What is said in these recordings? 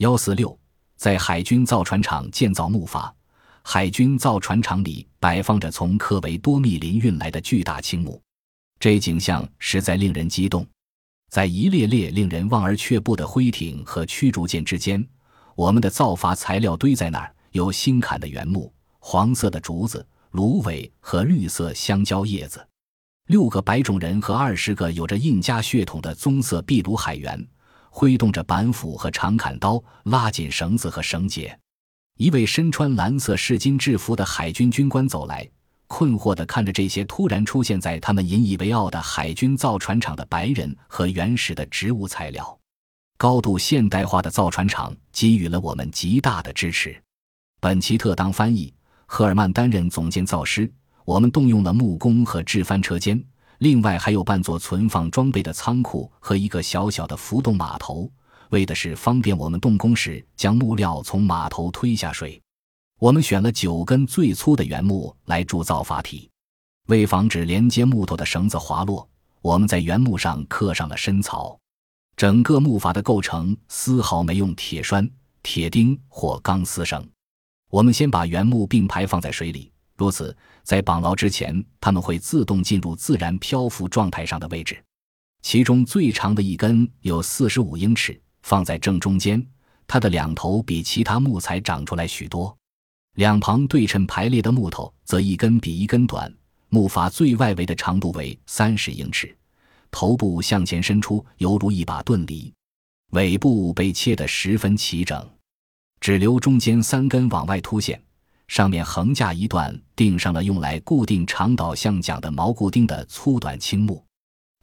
幺四六，在海军造船厂建造木筏。海军造船厂里摆放着从科维多密林运来的巨大青木，这景象实在令人激动。在一列列令人望而却步的灰艇和驱逐舰之间，我们的造筏材料堆在那儿：有新砍的原木、黄色的竹子、芦苇和绿色香蕉叶子。六个白种人和二十个有着印加血统的棕色秘鲁海员，挥动着板斧和长砍刀，拉紧绳子和绳结。一位身穿蓝色试金制服的海军军官走来，困惑地看着这些突然出现在他们引以为傲的海军造船厂的白人和原始的植物材料。高度现代化的造船厂给予了我们极大的支持。本奇特当翻译，赫尔曼担任总建造师。我们动用了木工和制帆车间，另外还有半座存放装备的仓库和一个小小的浮动码头。为的是方便我们动工时将木料从码头推下水，我们选了九根最粗的原木来铸造筏体。为防止连接木头的绳子滑落，我们在原木上刻上了深槽。整个木筏的构成丝毫没用铁栓、铁钉或钢丝绳。我们先把原木并排放在水里，如此在绑牢之前，它们会自动进入自然漂浮状态上的位置。其中最长的一根有四十五英尺。放在正中间，它的两头比其他木材长出来许多，两旁对称排列的木头则一根比一根短。木筏最外围的长度为三十英尺，头部向前伸出，犹如一把钝犁，尾部被切得十分齐整，只留中间三根往外凸现，上面横架一段钉上了用来固定长导向桨的锚固钉的粗短青木，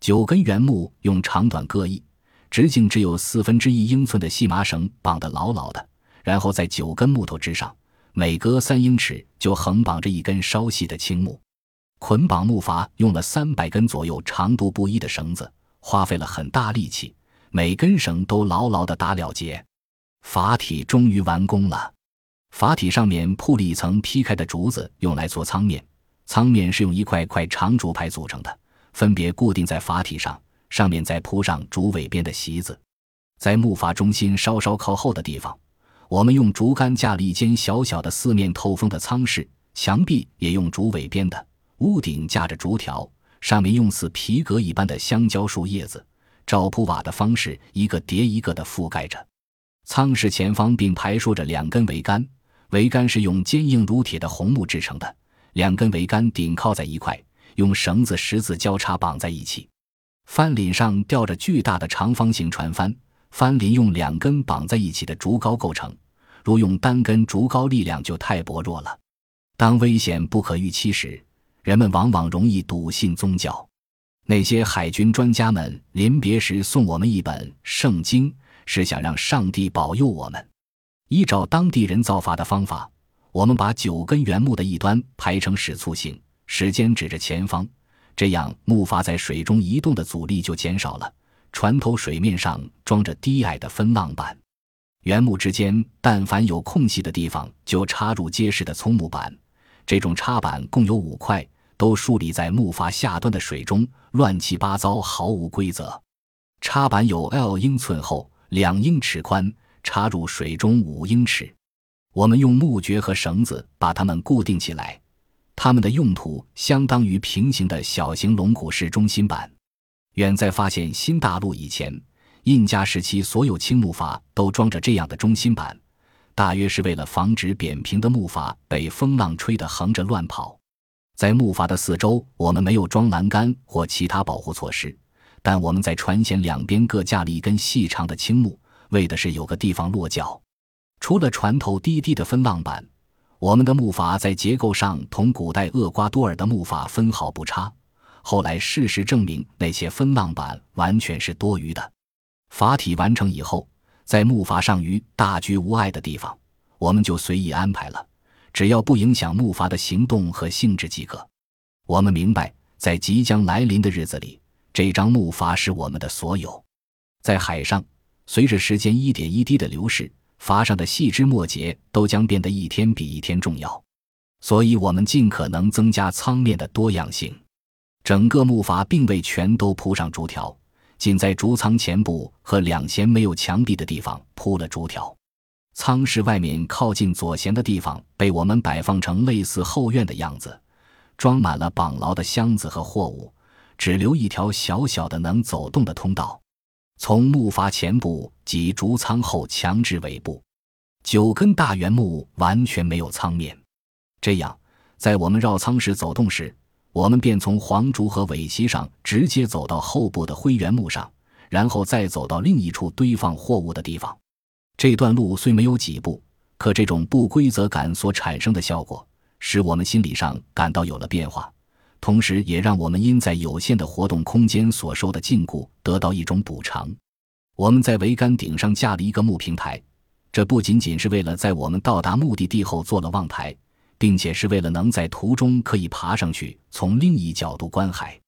九根原木用长短各异。直径只有四分之一英寸的细麻绳绑得牢牢的，然后在九根木头之上，每隔三英尺就横绑着一根稍细的青木。捆绑木筏用了三百根左右、长度不一的绳子，花费了很大力气，每根绳都牢牢地打了结。筏体终于完工了。筏体上面铺了一层劈开的竹子，用来做舱面。舱面是用一块块长竹排组成的，分别固定在筏体上。上面再铺上竹尾编的席子，在木筏中心稍稍靠后的地方，我们用竹竿架了一间小小的四面透风的舱室，墙壁也用竹尾编的，屋顶架着竹条，上面用似皮革一般的香蕉树叶子，照铺瓦的方式一个叠一个的覆盖着。舱室前方并排竖着两根桅杆，桅杆是用坚硬如铁的红木制成的，两根桅杆顶靠在一块，用绳子十字交叉绑在一起。帆檩上吊着巨大的长方形船帆，帆檩用两根绑在一起的竹篙构成。如用单根竹篙，力量就太薄弱了。当危险不可预期时，人们往往容易笃信宗教。那些海军专家们临别时送我们一本圣经，是想让上帝保佑我们。依照当地人造法的方法，我们把九根原木的一端排成矢簇形，矢尖指着前方。这样，木筏在水中移动的阻力就减少了。船头水面上装着低矮的分浪板，原木之间但凡有空隙的地方，就插入结实的葱木板。这种插板共有五块，都竖立在木筏下端的水中，乱七八糟，毫无规则。插板有 L 英寸厚，两英尺宽，插入水中五英尺。我们用木橛和绳子把它们固定起来。它们的用途相当于平行的小型龙骨式中心板。远在发现新大陆以前，印加时期所有青木筏都装着这样的中心板，大约是为了防止扁平的木筏被风浪吹得横着乱跑。在木筏的四周，我们没有装栏杆或其他保护措施，但我们在船舷两边各架了一根细长的青木，为的是有个地方落脚。除了船头低低的分浪板。我们的木筏在结构上同古代厄瓜多尔的木筏分毫不差。后来事实证明，那些分浪板完全是多余的。筏体完成以后，在木筏上于大局无碍的地方，我们就随意安排了，只要不影响木筏的行动和性质即可。我们明白，在即将来临的日子里，这张木筏是我们的所有。在海上，随着时间一点一滴的流逝。筏上的细枝末节都将变得一天比一天重要，所以我们尽可能增加舱面的多样性。整个木筏并未全都铺上竹条，仅在竹舱前部和两舷没有墙壁的地方铺了竹条。舱室外面靠近左舷的地方被我们摆放成类似后院的样子，装满了绑牢的箱子和货物，只留一条小小的能走动的通道，从木筏前部及竹舱后墙至尾部。九根大圆木完全没有舱面，这样，在我们绕舱时走动时，我们便从黄竹和尾席上直接走到后部的灰原木上，然后再走到另一处堆放货物的地方。这段路虽没有几步，可这种不规则感所产生的效果，使我们心理上感到有了变化，同时也让我们因在有限的活动空间所受的禁锢得到一种补偿。我们在桅杆顶上架了一个木平台，这不仅仅是为了在我们到达目的地后做了望台，并且是为了能在途中可以爬上去，从另一角度观海。